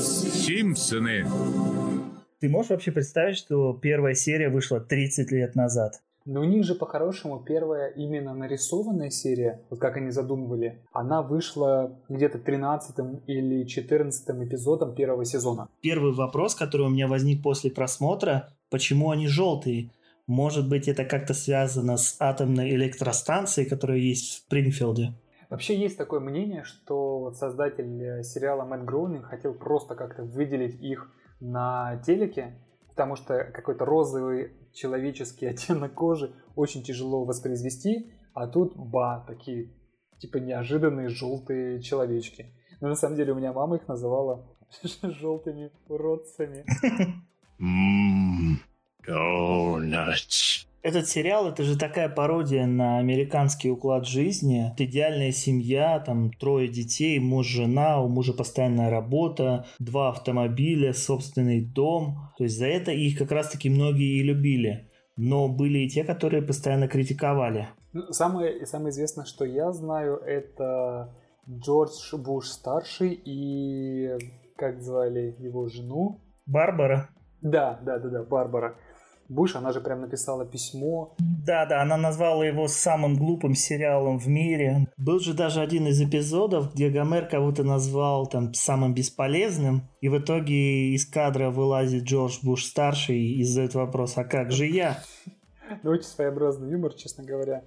Симпсоны. Ты можешь вообще представить, что первая серия вышла 30 лет назад? Но у них же по-хорошему первая именно нарисованная серия, вот как они задумывали, она вышла где-то 13 или 14 эпизодом первого сезона. Первый вопрос, который у меня возник после просмотра, почему они желтые? Может быть, это как-то связано с атомной электростанцией, которая есть в Спрингфилде? Вообще есть такое мнение, что вот создатель э, сериала Мэтт Гроунинг хотел просто как-то выделить их на телеке, потому что какой-то розовый человеческий оттенок кожи очень тяжело воспроизвести, а тут ба, такие типа неожиданные желтые человечки. Но на самом деле у меня мама их называла желтыми уродцами. Ммм, donuts. Этот сериал это же такая пародия на американский уклад жизни. Это идеальная семья, там трое детей, муж, жена, у мужа постоянная работа, два автомобиля, собственный дом. То есть за это их как раз-таки многие и любили. Но были и те, которые постоянно критиковали. Ну, самое, самое известное, что я знаю, это Джордж Буш старший и как звали его жену? Барбара. Да, да, да, да, Барбара. Буш, она же прям написала письмо. Да, да, она назвала его самым глупым сериалом в мире. Был же даже один из эпизодов, где Гомер кого-то назвал там самым бесполезным, и в итоге из кадра вылазит Джордж Буш старший и задает вопрос, а как же я? Ну, очень своеобразный юмор, честно говоря.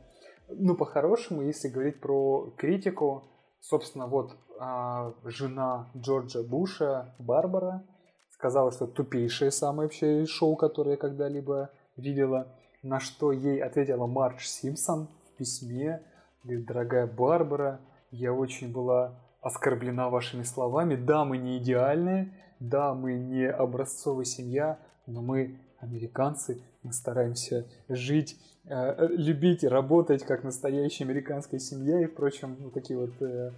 Ну, по-хорошему, если говорить про критику, собственно, вот а, жена Джорджа Буша, Барбара, сказала, что тупейшее самое вообще шоу, которое я когда-либо видела. На что ей ответила Марч Симпсон в письме. Говорит, дорогая Барбара, я очень была оскорблена вашими словами. Да, мы не идеальные, да, мы не образцовая семья, но мы американцы, мы стараемся жить, э, любить и работать как настоящая американская семья. И, впрочем, вот такие вот э,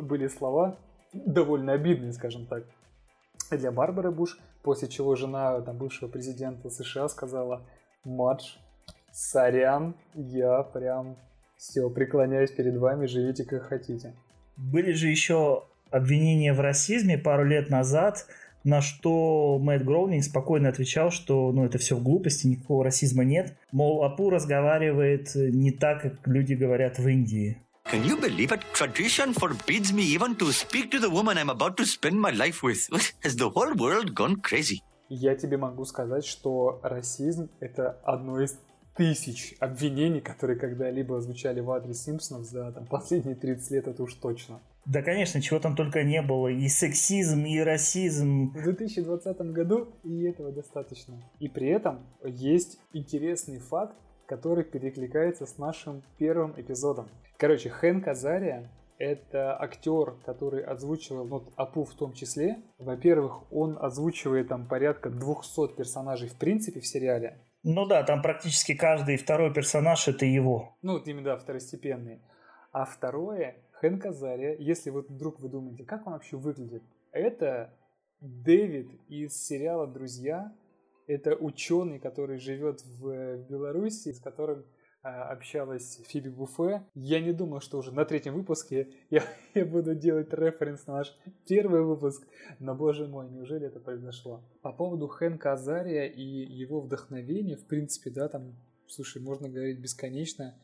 были слова, довольно обидные, скажем так для Барбары Буш, после чего жена там, бывшего президента США сказала, Мадж, сорян, я прям все, преклоняюсь перед вами, живите как хотите. Были же еще обвинения в расизме пару лет назад, на что Мэтт Гроунинг спокойно отвечал, что ну, это все в глупости, никакого расизма нет. Мол, Апу разговаривает не так, как люди говорят в Индии. Can you believe it? Tradition forbids me even to speak to the woman I'm about to spend my life with. Has the whole world gone crazy? Я тебе могу сказать, что расизм — это одно из тысяч обвинений, которые когда-либо звучали в адрес Симпсонов за там, последние 30 лет, это уж точно. Да, конечно, чего там только не было. И сексизм, и расизм. В 2020 году и этого достаточно. И при этом есть интересный факт, который перекликается с нашим первым эпизодом. Короче, Хэнк Азария – это актер, который озвучивал, ну, Апу в том числе. Во-первых, он озвучивает там порядка 200 персонажей в принципе в сериале. Ну да, там практически каждый второй персонаж – это его. Ну, вот именно, да, второстепенный. А второе, Хэнк Азария, если вот вдруг вы думаете, как он вообще выглядит, это Дэвид из сериала «Друзья», это ученый, который живет в Беларуси, с которым общалась Фиби Буфе. Я не думал, что уже на третьем выпуске я, я буду делать референс на наш первый выпуск, но, боже мой, неужели это произошло? По поводу Хэнка Азария и его вдохновения, в принципе, да, там, слушай, можно говорить бесконечно,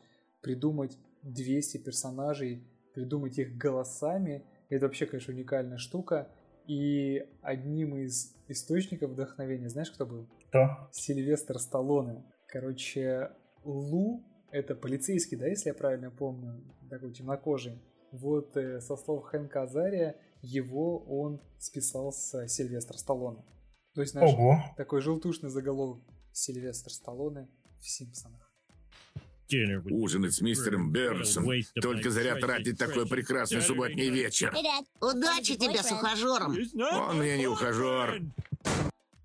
придумать 200 персонажей, придумать их голосами, это вообще, конечно, уникальная штука. И одним из источников вдохновения, знаешь, кто был? Кто? Сильвестр Сталлоне. Короче, Лу — это полицейский, да, если я правильно помню, такой темнокожий. Вот э, со слов Хэнка Азария, его он списал с Сильвестр Сталлоне. То есть, знаешь, Ого. такой желтушный заголовок Сильвестр Сталлоне в «Симпсонах». Ужинать с мистером Бернсом. Только зря тратить такой прекрасный субботний вечер. Удачи тебе с ухажером. Он мне не ухажер.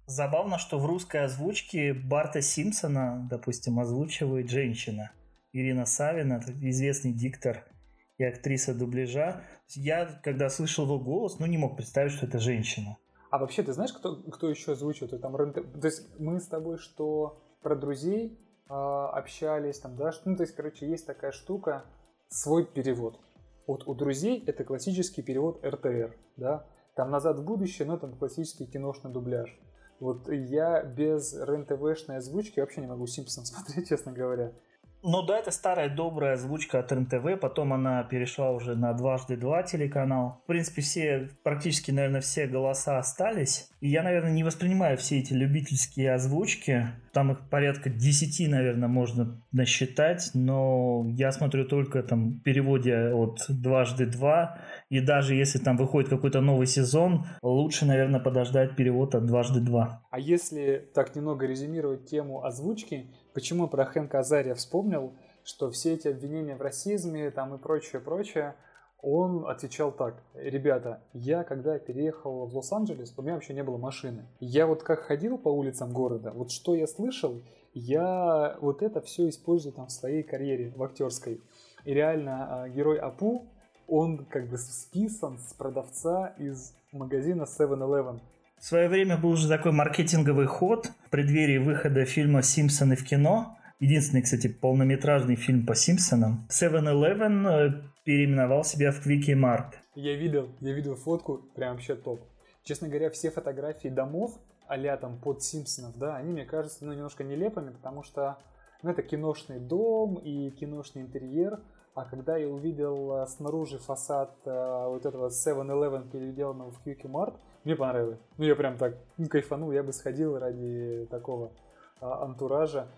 Забавно, что в русской озвучке Барта Симпсона, допустим, озвучивает женщина. Ирина Савина, известный диктор и актриса дубляжа. Я, когда слышал его голос, ну не мог представить, что это женщина. А вообще, ты знаешь, кто, кто еще озвучивает? Там, то есть мы с тобой что про друзей э, общались, там, да, ну, то есть, короче, есть такая штука, свой перевод. Вот у друзей это классический перевод РТР, да, там «Назад в будущее», но там классический киношный дубляж. Вот я без РЕН-ТВшной озвучки вообще не могу Симпсон смотреть, честно говоря. Ну да, это старая добрая озвучка от РНТВ, потом она перешла уже на дважды два телеканал. В принципе, все, практически, наверное, все голоса остались. И я, наверное, не воспринимаю все эти любительские озвучки. Там их порядка 10, наверное, можно насчитать, но я смотрю только там в переводе от дважды два. И даже если там выходит какой-то новый сезон, лучше, наверное, подождать перевод от дважды два. А если так немного резюмировать тему озвучки, Почему про Хэнка Азария вспомнил, что все эти обвинения в расизме там и прочее, прочее, он отвечал так, ребята, я когда переехал в Лос-Анджелес, у меня вообще не было машины. Я вот как ходил по улицам города, вот что я слышал, я вот это все использую там в своей карьере, в актерской. И реально а, герой Апу, он как бы списан с продавца из магазина 7-Eleven. В свое время был уже такой маркетинговый ход в преддверии выхода фильма «Симпсоны в кино». Единственный, кстати, полнометражный фильм по Симпсонам. 7-Eleven э, переименовал себя в Quickie Mart. Я видел, я видел фотку, прям вообще топ. Честно говоря, все фотографии домов а там под Симпсонов, да, они мне кажутся ну, немножко нелепыми, потому что ну, это киношный дом и киношный интерьер, а когда я увидел э, снаружи фасад э, вот этого 7-Eleven, переделанного в Quickie Mart, мне понравилось. Ну, я прям так ну, кайфанул, я бы сходил ради такого а, антуража.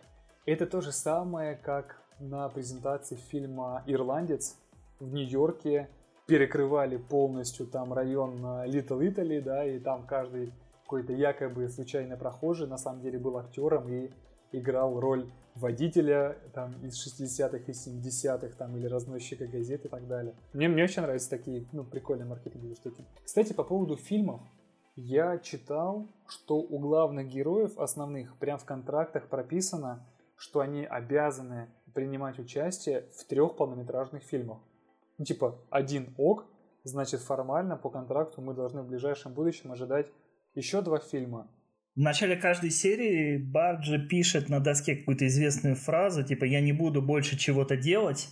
Это то же самое, как на презентации фильма «Ирландец» в Нью-Йорке. Перекрывали полностью там район Little Italy, да, и там каждый какой-то якобы случайно прохожий на самом деле был актером и играл роль водителя там, из 60-х и 70-х там, или разносчика газет и так далее. Мне, мне очень нравятся такие ну, прикольные маркетинговые штуки. Кстати, по поводу фильмов. Я читал, что у главных героев основных прям в контрактах прописано, что они обязаны принимать участие в трех полнометражных фильмах. Ну, типа, один ок, значит формально по контракту мы должны в ближайшем будущем ожидать еще два фильма. В начале каждой серии Барджи пишет на доске какую-то известную фразу, типа «я не буду больше чего-то делать».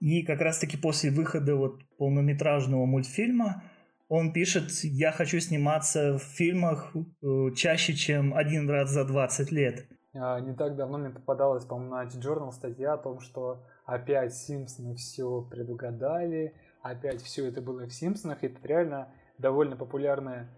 И как раз-таки после выхода вот полнометражного мультфильма он пишет, я хочу сниматься в фильмах э, чаще, чем один раз за 20 лет. А, не так давно мне попадалась, по-моему, на Journal статья о том, что опять Симпсоны все предугадали, опять все это было в Симпсонах, и это реально довольно популярное,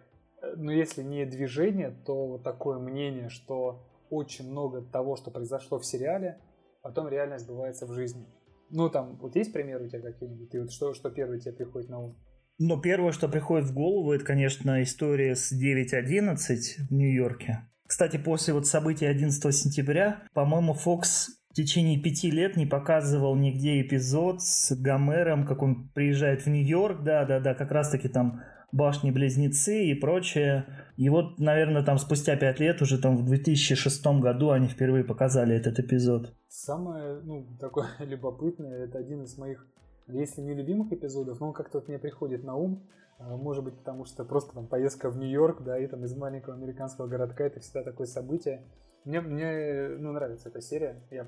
э, ну если не движение, то вот такое мнение, что очень много того, что произошло в сериале, потом реально сбывается в жизни. Ну там, вот есть примеры у тебя какие-нибудь? Ты вот что, что первый тебе приходит на ум? Но первое, что приходит в голову, это, конечно, история с 9.11 в Нью-Йорке. Кстати, после вот событий 11 сентября, по-моему, Fox в течение пяти лет не показывал нигде эпизод с Гомером, как он приезжает в Нью-Йорк, да-да-да, как раз-таки там башни-близнецы и прочее. И вот, наверное, там спустя пять лет, уже там в 2006 году они впервые показали этот эпизод. Самое, ну, такое любопытное, это один из моих если не любимых эпизодов, но как-то вот мне приходит на ум, может быть, потому что просто там поездка в Нью-Йорк, да, и там из маленького американского городка, это всегда такое событие. Мне, мне ну, нравится эта серия, я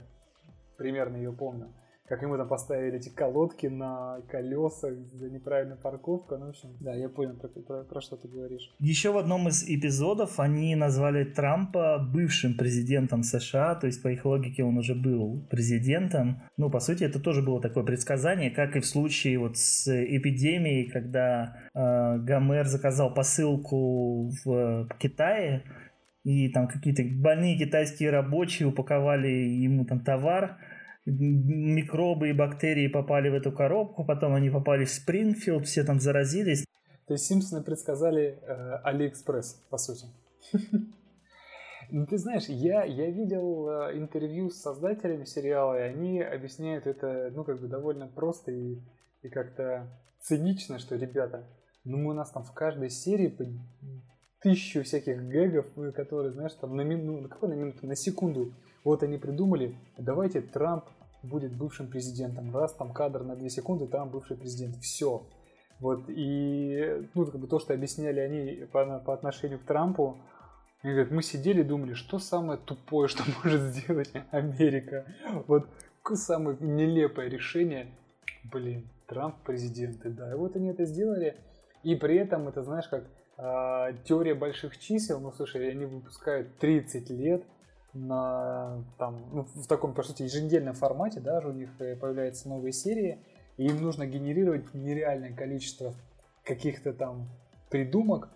примерно ее помню как ему там поставили эти колодки на колеса за неправильную парковку. Ну, в общем, да, я понял, про, про, про что ты говоришь. Еще в одном из эпизодов они назвали Трампа бывшим президентом США, то есть по их логике он уже был президентом. Ну, по сути, это тоже было такое предсказание, как и в случае вот с эпидемией, когда э, Гомер заказал посылку в Китае, и там какие-то больные китайские рабочие упаковали ему там товар, микробы и бактерии попали в эту коробку, потом они попали в Спрингфилд, все там заразились. То есть Симпсоны предсказали э, Алиэкспресс, по сути. Ну, ты знаешь, я, я видел э, интервью с создателями сериала, и они объясняют это, ну, как бы довольно просто и, и как-то цинично, что, ребята, ну, у нас там в каждой серии по тысячу всяких гэгов, которые, знаешь, там на минуту, ну, какой на минуту, на секунду вот они придумали, давайте Трамп будет бывшим президентом. Раз там кадр на 2 секунды, там бывший президент. Все. Вот, и ну, как бы то, что объясняли они по, по отношению к Трампу, они говорят, мы сидели и думали, что самое тупое, что может сделать Америка. Вот самое нелепое решение. Блин, Трамп президенты, да. И вот они это сделали. И при этом это, знаешь, как э, теория больших чисел. Ну, слушай, они выпускают 30 лет на там, ну, в таком, по сути, еженедельном формате, да, у них э, появляются новые серии, и им нужно генерировать нереальное количество каких-то там придумок,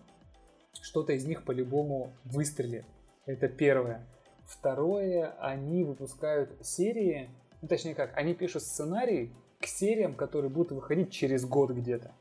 что-то из них по-любому выстрелит. Это первое. Второе, они выпускают серии, ну, точнее как, они пишут сценарий к сериям, которые будут выходить через год где-то.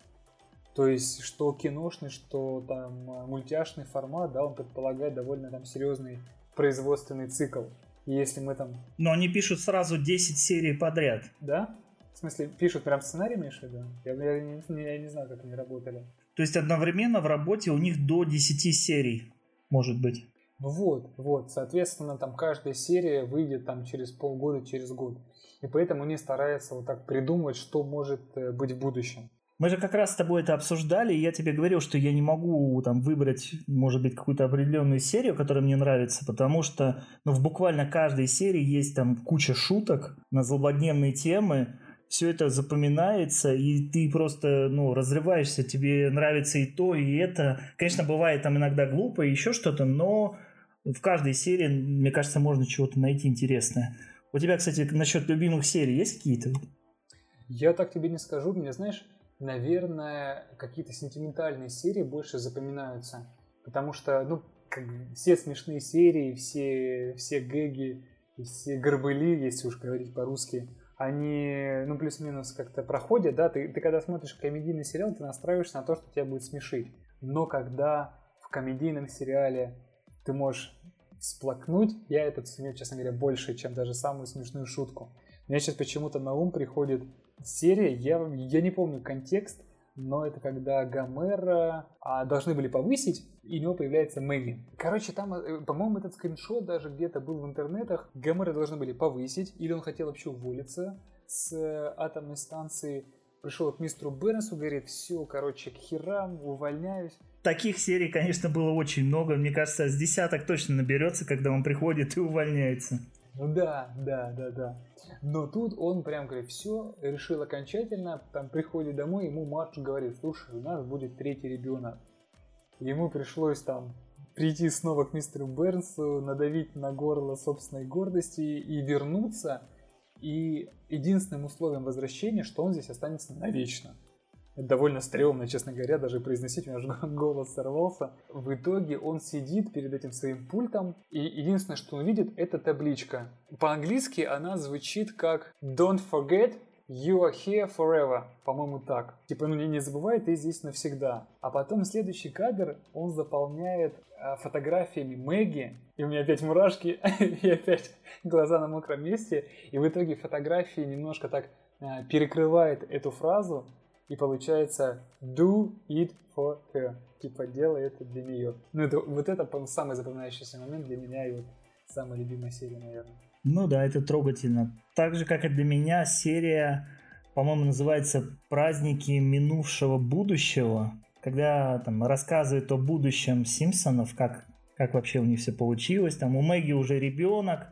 То есть, что киношный, что там э, мультяшный формат, да, он предполагает довольно там серьезный производственный цикл. И если мы там... Но они пишут сразу 10 серий подряд. Да? В смысле, пишут прям сценарий, имеешь в виду? Я, я, не, я не знаю, как они работали. То есть одновременно в работе у них до 10 серий, может быть. Ну вот, вот, соответственно, там каждая серия выйдет там через полгода, через год. И поэтому они стараются вот так придумать, что может э, быть в будущем. Мы же как раз с тобой это обсуждали, и я тебе говорил, что я не могу там выбрать, может быть, какую-то определенную серию, которая мне нравится, потому что ну, в буквально каждой серии есть там куча шуток на злободневные темы, все это запоминается, и ты просто, ну, разрываешься, тебе нравится и то, и это. Конечно, бывает там иногда глупо, и еще что-то, но в каждой серии, мне кажется, можно чего-то найти интересное. У тебя, кстати, насчет любимых серий есть какие-то? Я так тебе не скажу, мне, знаешь, наверное, какие-то сентиментальные серии больше запоминаются. Потому что, ну, как все смешные серии, все, все гэги, все горбыли, если уж говорить по-русски, они, ну, плюс-минус как-то проходят, да, ты, ты когда смотришь комедийный сериал, ты настраиваешься на то, что тебя будет смешить. Но когда в комедийном сериале ты можешь всплакнуть, я это ценю, честно говоря, больше, чем даже самую смешную шутку. Мне сейчас почему-то на ум приходит серия, я, я не помню контекст, но это когда Гомера а, должны были повысить, и у него появляется Мэгги. Короче, там, э, по-моему, этот скриншот даже где-то был в интернетах. Гомера должны были повысить, или он хотел вообще уволиться с э, атомной станции. Пришел к мистеру Бернсу, говорит, все, короче, к херам, увольняюсь. Таких серий, конечно, было очень много. Мне кажется, с десяток точно наберется, когда он приходит и увольняется. Да, да, да, да. Но тут он прям говорит, все, решил окончательно, там приходит домой, ему Марч говорит, слушай, у нас будет третий ребенок. Ему пришлось там прийти снова к мистеру Бернсу, надавить на горло собственной гордости и вернуться. И единственным условием возвращения, что он здесь останется навечно. Это довольно стрёмно, честно говоря, даже произносить, у меня же голос сорвался. В итоге он сидит перед этим своим пультом, и единственное, что он видит, это табличка. По-английски она звучит как «Don't forget You are here forever, по-моему, так. Типа, ну не забывай, ты здесь навсегда. А потом следующий кадр он заполняет э, фотографиями Мэгги, и у меня опять мурашки, и опять глаза на мокром месте, и в итоге фотографии немножко так э, перекрывает эту фразу, и получается do it for her. Типа делай это для нее. Ну это, вот это самый запоминающийся момент для меня и вот самая любимая серия, наверное. Ну да, это трогательно. Так же, как и для меня, серия, по-моему, называется «Праздники минувшего будущего», когда там рассказывают о будущем Симпсонов, как, как вообще у них все получилось. Там у Мэгги уже ребенок.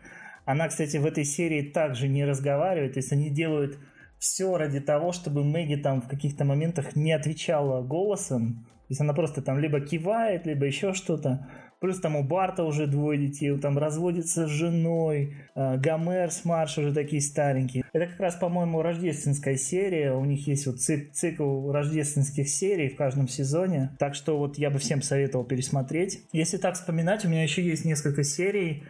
Она, кстати, в этой серии также не разговаривает. То есть они делают все ради того, чтобы Мэгги там в каких-то моментах не отвечала голосом. То есть она просто там либо кивает, либо еще что-то. Плюс там у Барта уже двое детей, он там разводится с женой, э, Гомер с Марш уже такие старенькие. Это как раз, по-моему, рождественская серия, у них есть вот цик цикл рождественских серий в каждом сезоне, так что вот я бы всем советовал пересмотреть. Если так вспоминать, у меня еще есть несколько серий.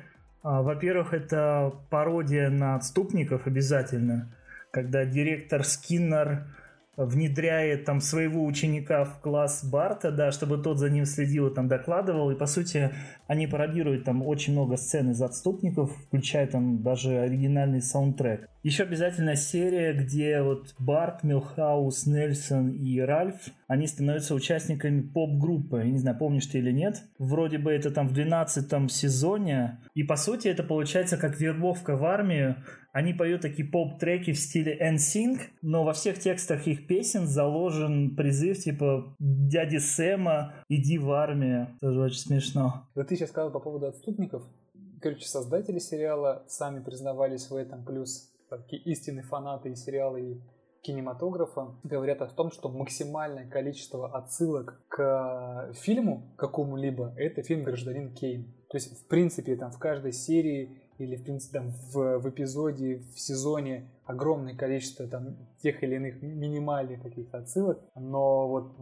А, во-первых, это пародия на отступников обязательно когда директор Скиннер внедряет там своего ученика в класс Барта, да, чтобы тот за ним следил и там докладывал. И по сути они пародируют там очень много сцен из отступников, включая там даже оригинальный саундтрек. Еще обязательно серия, где вот Барт, Милхаус, Нельсон и Ральф, они становятся участниками поп-группы. Я не знаю, помнишь ты или нет. Вроде бы это там в 12 сезоне. И по сути это получается как вербовка в армию. Они поют такие поп-треки в стиле NSYNC, но во всех текстах их песен заложен призыв типа «Дяди Сэма, иди в армию». Тоже очень смешно. Вот ты сейчас сказал по поводу отступников. Короче, создатели сериала сами признавались в этом, плюс такие истинные фанаты и сериала, и кинематографа говорят о том, что максимальное количество отсылок к фильму какому-либо – это фильм «Гражданин Кейн». То есть, в принципе, там в каждой серии или, в принципе, там в, в эпизоде, в сезоне огромное количество там тех или иных минимальных каких-то отсылок, но вот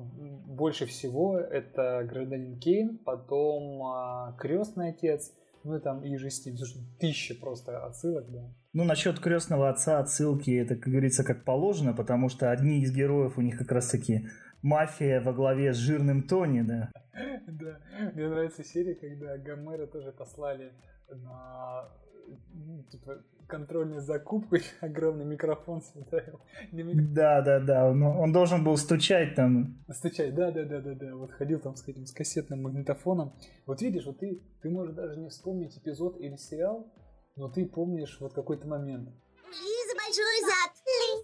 больше всего это «Гражданин Кейн», потом а, «Крестный отец», ну и там и же с ним, слушай, тысяча просто отсылок, да. Ну, насчет крестного отца отсылки, это, как говорится, как положено, потому что одни из героев у них как раз-таки мафия во главе с жирным Тони, да. Да, мне нравится серия, когда Гомера тоже послали на типа контрольной закупкой огромный микрофон ставил. Да, да, да. Он, он должен был стучать там. Стучать, да, да, да, да, да. Вот ходил там с этим с кассетным магнитофоном. Вот видишь, вот ты, ты можешь даже не вспомнить эпизод или сериал, но ты помнишь вот какой-то момент. У Лизы большой зад!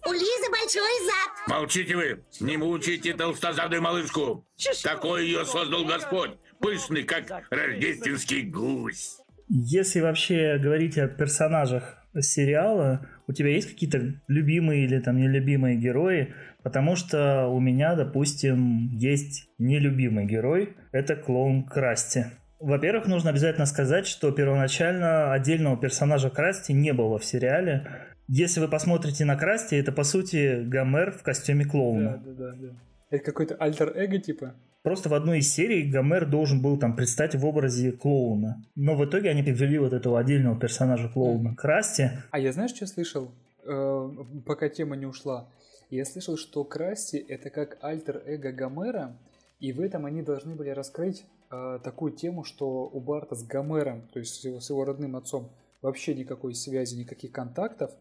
У Лизы большой зад! Молчите вы! Не мучите толстозадую малышку! Такой ее создал Господь! Пышный, как рождественский гусь! Если вообще говорить о персонажах сериала, у тебя есть какие-то любимые или там нелюбимые герои? Потому что у меня, допустим, есть нелюбимый герой, это клоун Красти. Во-первых, нужно обязательно сказать, что первоначально отдельного персонажа Красти не было в сериале. Если вы посмотрите на Красти, это по сути Гомер в костюме клоуна. Да, да, да. да. Это какой-то альтер-эго типа? Просто в одной из серий Гомер должен был там предстать в образе клоуна. Но в итоге они ввели вот этого отдельного персонажа клоуна Красти. А я знаешь, что слышал? Э, пока тема не ушла. Я слышал, что Красти это как альтер-эго Гомера, и в этом они должны были раскрыть э, такую тему, что у Барта с Гомером, то есть с его, с его родным отцом, вообще никакой связи, никаких контактов.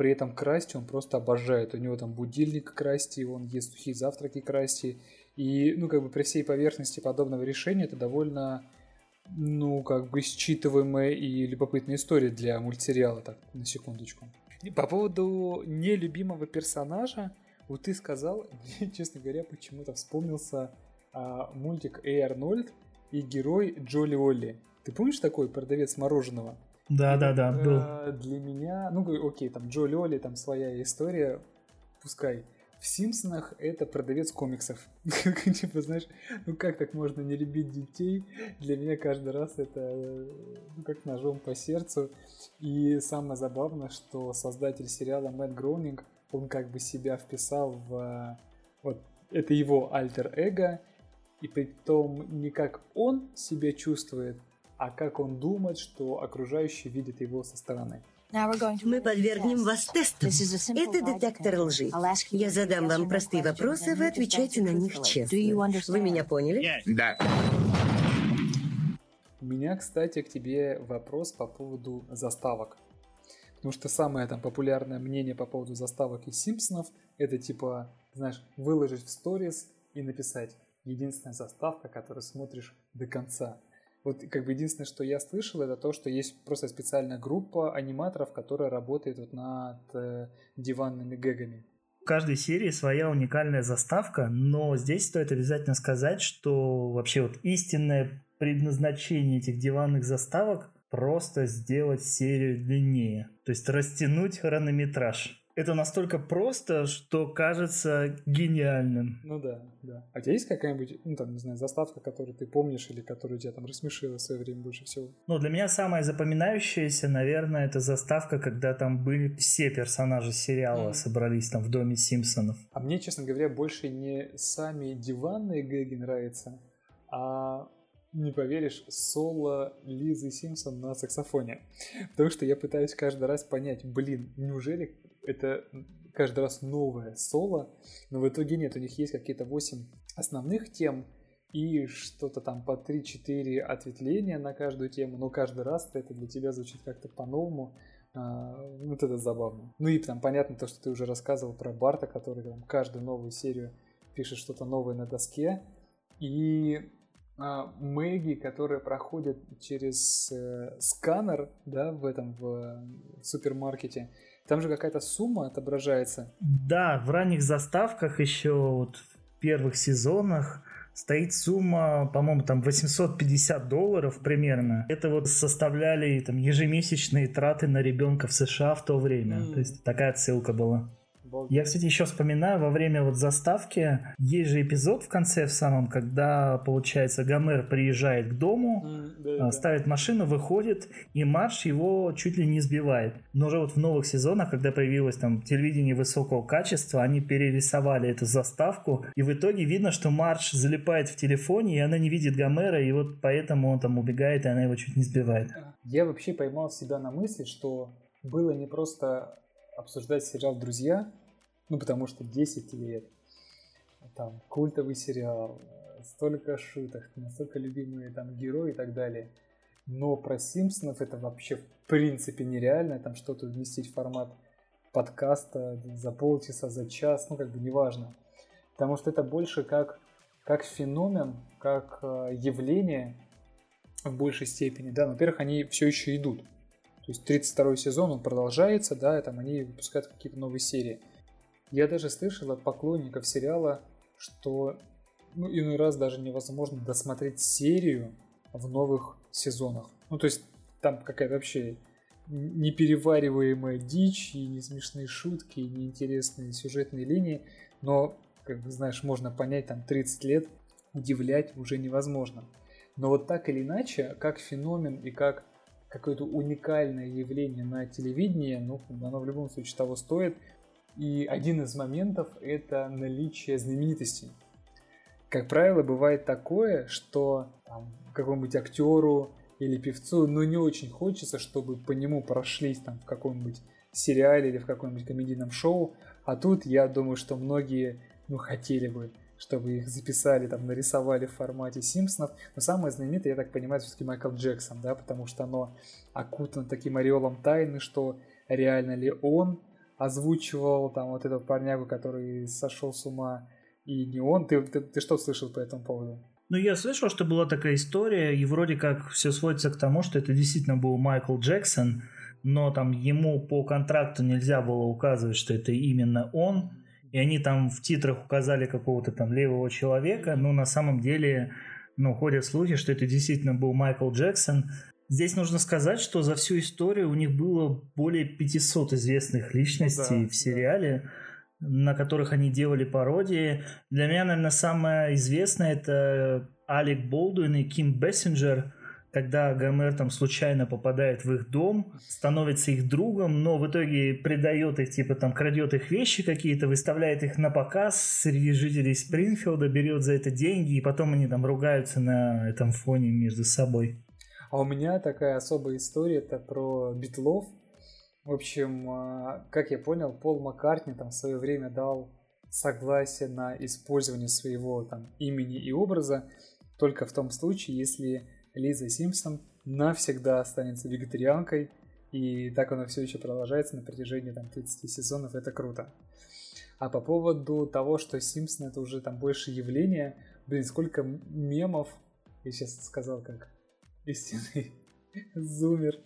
При этом Красти он просто обожает. У него там будильник Красти, он ест сухие завтраки Красти. И, ну, как бы при всей поверхности подобного решения это довольно, ну, как бы считываемая и любопытная история для мультсериала, так, на секундочку. По поводу нелюбимого персонажа, вот ты сказал, честно говоря, почему-то вспомнился а, мультик Эй Арнольд и герой Джоли Олли. Ты помнишь такой продавец мороженого? Да, да, да, был. А, для меня, ну, окей, там Джоли Олли, там своя история, пускай в Симпсонах это продавец комиксов. типа, знаешь, ну как так можно не любить детей? Для меня каждый раз это ну, как ножом по сердцу. И самое забавное, что создатель сериала Мэтт Гроунинг, он как бы себя вписал в... Вот, это его альтер-эго, и при том не как он себя чувствует, а как он думает, что окружающие видят его со стороны. Мы подвергнем вас тесту. Это детектор лжи. Я задам вам простые вопросы, вы отвечайте на них честно. Вы меня поняли? Да. У меня, кстати, к тебе вопрос по поводу заставок. Потому что самое там популярное мнение по поводу заставок из Симпсонов это типа, знаешь, выложить в сторис и написать единственная заставка, которую смотришь до конца. Вот как бы единственное, что я слышал, это то, что есть просто специальная группа аниматоров, которая работает вот над э, диванными гэгами. В каждой серии своя уникальная заставка, но здесь стоит обязательно сказать, что вообще вот истинное предназначение этих диванных заставок просто сделать серию длиннее, то есть растянуть хронометраж это настолько просто, что кажется гениальным. Ну да, да. А у тебя есть какая-нибудь, ну там, не знаю, заставка, которую ты помнишь или которая тебя там рассмешила в свое время больше всего? Ну, для меня самая запоминающаяся, наверное, это заставка, когда там были все персонажи сериала mm. собрались там в доме Симпсонов. А мне, честно говоря, больше не сами диванные гэги нравятся, а не поверишь, соло Лизы Симпсон на саксофоне. Потому что я пытаюсь каждый раз понять, блин, неужели это каждый раз новое соло, но в итоге нет, у них есть какие-то 8 основных тем и что-то там по 3-4 ответвления на каждую тему, но каждый раз это для тебя звучит как-то по-новому. А, вот это забавно. Ну и там понятно то, что ты уже рассказывал про Барта, который там каждую новую серию пишет что-то новое на доске. И а, Мэгги, которая проходит через э, сканер, да, в этом в, в супермаркете, там же какая-то сумма отображается. Да, в ранних заставках еще вот в первых сезонах стоит сумма, по-моему, там 850 долларов примерно. Это вот составляли там ежемесячные траты на ребенка в США в то время. Mm. То есть такая ссылка была. Я, кстати, еще вспоминаю, во время вот заставки есть же эпизод в конце в самом, когда, получается, Гомер приезжает к дому, да, а, да. ставит машину, выходит, и Марш его чуть ли не сбивает. Но уже вот в новых сезонах, когда появилось там телевидение высокого качества, они перерисовали эту заставку, и в итоге видно, что Марш залипает в телефоне, и она не видит Гомера, и вот поэтому он там убегает, и она его чуть не сбивает. Я вообще поймал себя на мысли, что было не просто обсуждать сериал «Друзья», ну, потому что 10 лет, там, культовый сериал, столько шуток, настолько любимые там герои и так далее. Но про Симпсонов это вообще в принципе нереально, там что-то вместить в формат подкаста за полчаса, за час, ну, как бы неважно. Потому что это больше как, как феномен, как э, явление, в большей степени, да, во-первых, они все еще идут. То есть 32 сезон, он продолжается, да, и там они выпускают какие-то новые серии. Я даже слышал от поклонников сериала, что ну, иной раз даже невозможно досмотреть серию в новых сезонах. Ну, то есть там какая-то вообще неперевариваемая дичь, и не смешные шутки, и неинтересные сюжетные линии, но, как знаешь, можно понять, там 30 лет удивлять уже невозможно. Но вот так или иначе, как феномен и как какое-то уникальное явление на телевидении, ну, оно в любом случае того стоит. И один из моментов – это наличие знаменитостей. Как правило, бывает такое, что там, какому-нибудь актеру или певцу, ну, не очень хочется, чтобы по нему прошлись там в каком-нибудь сериале или в каком-нибудь комедийном шоу. А тут я думаю, что многие, ну, хотели бы чтобы их записали, там, нарисовали в формате Симпсонов. Но самое знаменитое, я так понимаю, все-таки Майкл Джексон, да, потому что оно окутано таким ореолом тайны, что реально ли он озвучивал там вот этого парнягу, который сошел с ума, и не он. Ты, ты, ты что слышал по этому поводу? Ну, я слышал, что была такая история, и вроде как все сводится к тому, что это действительно был Майкл Джексон, но там ему по контракту нельзя было указывать, что это именно он, и они там в титрах указали какого-то там левого человека, но на самом деле, ну, ходят слухи, что это действительно был Майкл Джексон. Здесь нужно сказать, что за всю историю у них было более 500 известных личностей Ну да, в сериале, на которых они делали пародии. Для меня, наверное, самое известное это Алек Болдуин и Ким Бессинджер – когда Гомер там случайно попадает в их дом, становится их другом, но в итоге предает их, типа там крадет их вещи какие-то, выставляет их на показ среди жителей Спрингфилда, берет за это деньги, и потом они там ругаются на этом фоне между собой. А у меня такая особая история, это про Битлов. В общем, а, как я понял, Пол Маккартни там в свое время дал согласие на использование своего там имени и образа только в том случае, если Лиза Симпсон навсегда останется вегетарианкой, и так оно все еще продолжается на протяжении там 30 сезонов, это круто. А по поводу того, что Симпсон это уже там больше явление, блин, сколько мемов, я сейчас сказал как истинный зумер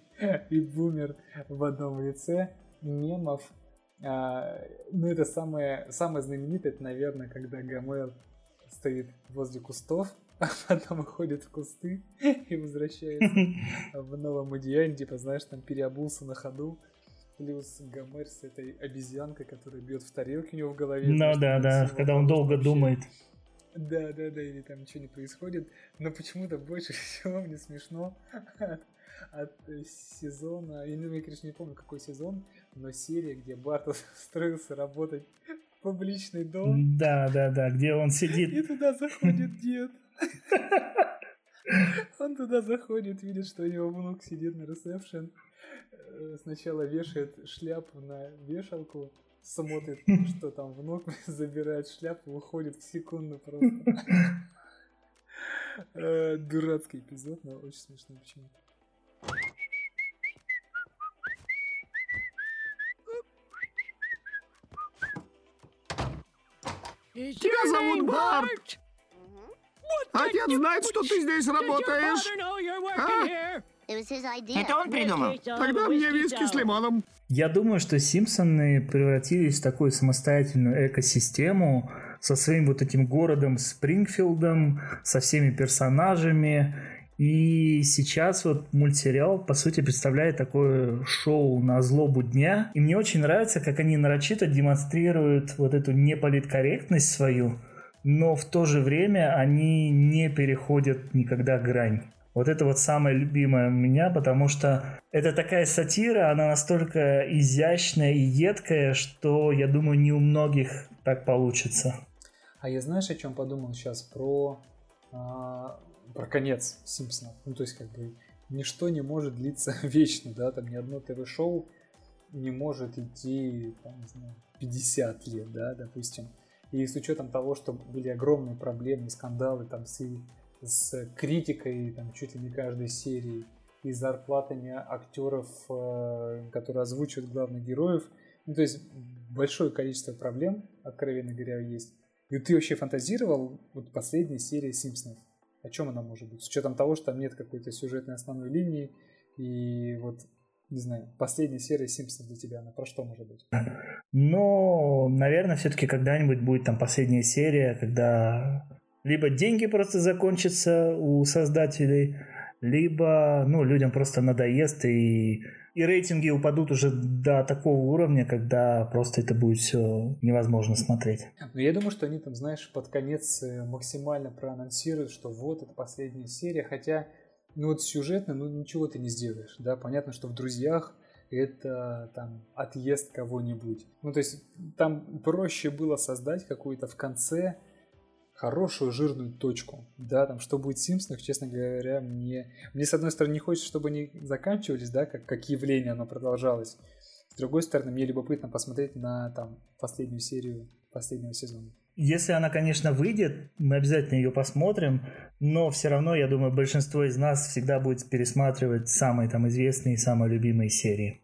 и бумер в одном лице, мемов, а, ну это самое, самое знаменитое, это, наверное, когда Гомер стоит возле кустов, а потом уходит в кусты и возвращается в новом одеянии, типа, знаешь, там переобулся на ходу. Плюс Гомер с этой обезьянкой, которая бьет в тарелке у него в голове. Ну да, да, когда он вообще- долго думает. Да, да, да, или там ничего не происходит. Но почему-то больше всего мне смешно от, от сезона. Я, не, я, конечно, не помню, какой сезон, но серия, где Барт устроился работать в публичный дом. Да, да, да, где он И сидит. туда заходит дед. Он туда заходит, видит, что у него внук сидит на ресепшн. Э, Сначала вешает шляпу на вешалку, смотрит, что там внук, забирает шляпу, уходит в секунду просто. Э, Дурацкий эпизод, но очень смешно почему-то. Тебя зовут Барт. Отец знает, что ты здесь работаешь. А? Это он придумал? Тогда мне виски с лимоном. Я думаю, что Симпсоны превратились в такую самостоятельную экосистему со своим вот этим городом Спрингфилдом, со всеми персонажами. И сейчас вот мультсериал, по сути, представляет такое шоу на злобу дня. И мне очень нравится, как они нарочито демонстрируют вот эту неполиткорректность свою, но в то же время они не переходят никогда грань. Вот это вот самое любимое у меня, потому что это такая сатира, она настолько изящная и едкая, что, я думаю, не у многих так получится. А я знаешь, о чем подумал сейчас? Про, а, про конец Симпсонов. Ну, то есть, как бы, ничто не может длиться вечно, да, там ни одно ТВ-шоу не может идти, там, не знаю, 50 лет, да, допустим. И с учетом того, что были огромные проблемы, скандалы там с с критикой там, чуть ли не каждой серии и зарплатами актеров, э, которые озвучивают главных героев. Ну, то есть большое количество проблем, откровенно говоря, есть. И ты вообще фантазировал вот последняя серия Симпсонов? О чем она может быть? С учетом того, что там нет какой-то сюжетной основной линии, и вот не знаю, последняя серия Симпсонов для тебя, она про что может быть? Ну, наверное, все-таки когда-нибудь будет там последняя серия, когда либо деньги просто закончатся у создателей, либо ну, людям просто надоест и, и рейтинги упадут уже до такого уровня, когда просто это будет все невозможно смотреть. Но я думаю, что они там, знаешь, под конец э, максимально проанонсируют, что вот это последняя серия, хотя ну вот сюжетно, ну ничего ты не сделаешь, да, понятно, что в «Друзьях» это там отъезд кого-нибудь. Ну, то есть там проще было создать какую-то в конце хорошую жирную точку. Да, там, что будет в Симпсонах, честно говоря, мне... Мне, с одной стороны, не хочется, чтобы они заканчивались, да, как, как явление оно продолжалось. С другой стороны, мне любопытно посмотреть на там последнюю серию последнего сезона. Если она, конечно, выйдет, мы обязательно ее посмотрим, но все равно, я думаю, большинство из нас всегда будет пересматривать самые там известные и самые любимые серии.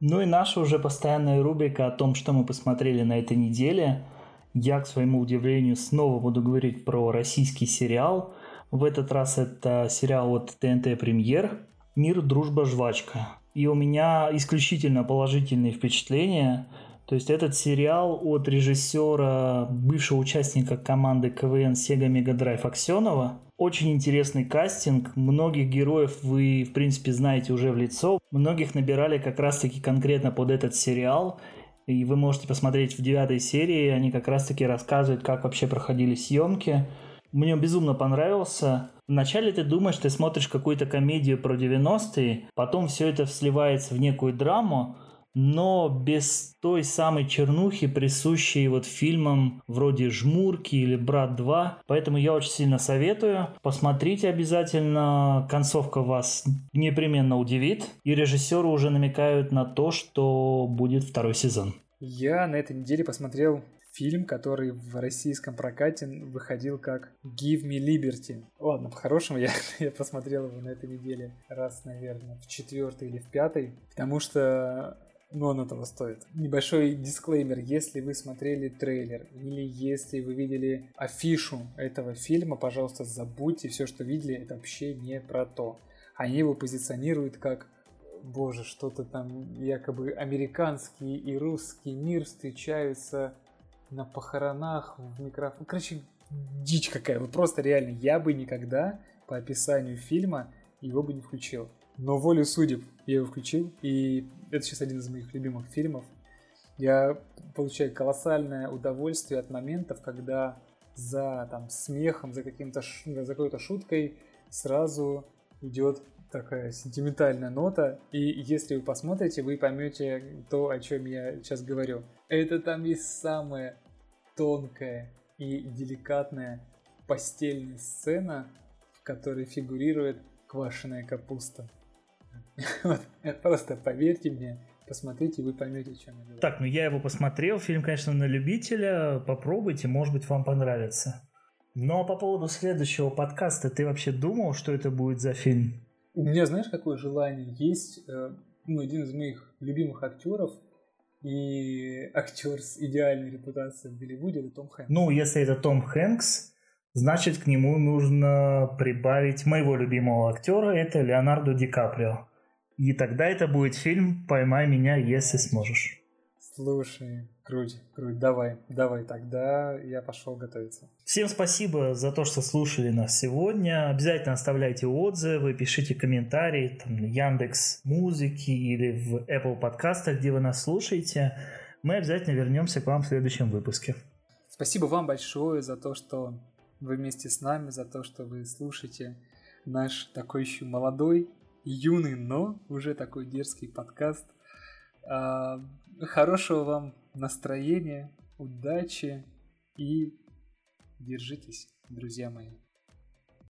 Ну и наша уже постоянная рубрика о том, что мы посмотрели на этой неделе. Я, к своему удивлению, снова буду говорить про российский сериал. В этот раз это сериал от ТНТ Премьер «Мир, дружба, жвачка». И у меня исключительно положительные впечатления. То есть этот сериал от режиссера, бывшего участника команды КВН Sega Mega Drive Аксенова. Очень интересный кастинг. Многих героев вы, в принципе, знаете уже в лицо. Многих набирали как раз-таки конкретно под этот сериал. И вы можете посмотреть в девятой серии. Они как раз-таки рассказывают, как вообще проходили съемки. Мне безумно понравился. Вначале ты думаешь, ты смотришь какую-то комедию про 90-е, потом все это сливается в некую драму, но без той самой чернухи, присущей вот фильмам вроде «Жмурки» или «Брат 2». Поэтому я очень сильно советую. Посмотрите обязательно. Концовка вас непременно удивит. И режиссеры уже намекают на то, что будет второй сезон. Я на этой неделе посмотрел фильм, который в российском прокате выходил как Give Me Liberty. Ладно, по-хорошему, я, я посмотрел его на этой неделе раз, наверное, в четвертый или в пятый, потому что но он этого стоит. Небольшой дисклеймер, если вы смотрели трейлер или если вы видели афишу этого фильма, пожалуйста, забудьте все, что видели, это вообще не про то. Они его позиционируют как боже, что-то там якобы американский и русский мир встречаются на похоронах в микрофон. Короче, дичь какая. Вот просто реально, я бы никогда по описанию фильма его бы не включил. Но волю судеб я его включил, и это сейчас один из моих любимых фильмов. Я получаю колоссальное удовольствие от моментов, когда за там, смехом, за, каким-то, за какой-то шуткой сразу идет такая сентиментальная нота, и если вы посмотрите, вы поймете то, о чем я сейчас говорю. Это там есть самая тонкая и деликатная постельная сцена, в которой фигурирует квашеная капуста. Вот, просто поверьте мне, посмотрите, вы поймете, чем я говорю. Так, ну я его посмотрел, фильм, конечно, на любителя, попробуйте, может быть, вам понравится. Ну а по поводу следующего подкаста, ты вообще думал, что это будет за фильм? У меня, знаешь, какое желание есть? Э, ну, один из моих любимых актеров и актер с идеальной репутацией в Голливуде это Том Хэнкс. Ну, если это Том Хэнкс, значит, к нему нужно прибавить моего любимого актера, это Леонардо Ди Каприо. И тогда это будет фильм «Поймай меня, если сможешь». Слушай, круть, круть, давай, давай, тогда я пошел готовиться. Всем спасибо за то, что слушали нас сегодня. Обязательно оставляйте отзывы, пишите комментарии там, на Яндекс Музыки или в Apple подкастах, где вы нас слушаете. Мы обязательно вернемся к вам в следующем выпуске. Спасибо вам большое за то, что вы вместе с нами, за то, что вы слушаете наш такой еще молодой, юный, но уже такой дерзкий подкаст. Хорошего вам настроения, удачи и держитесь, друзья мои.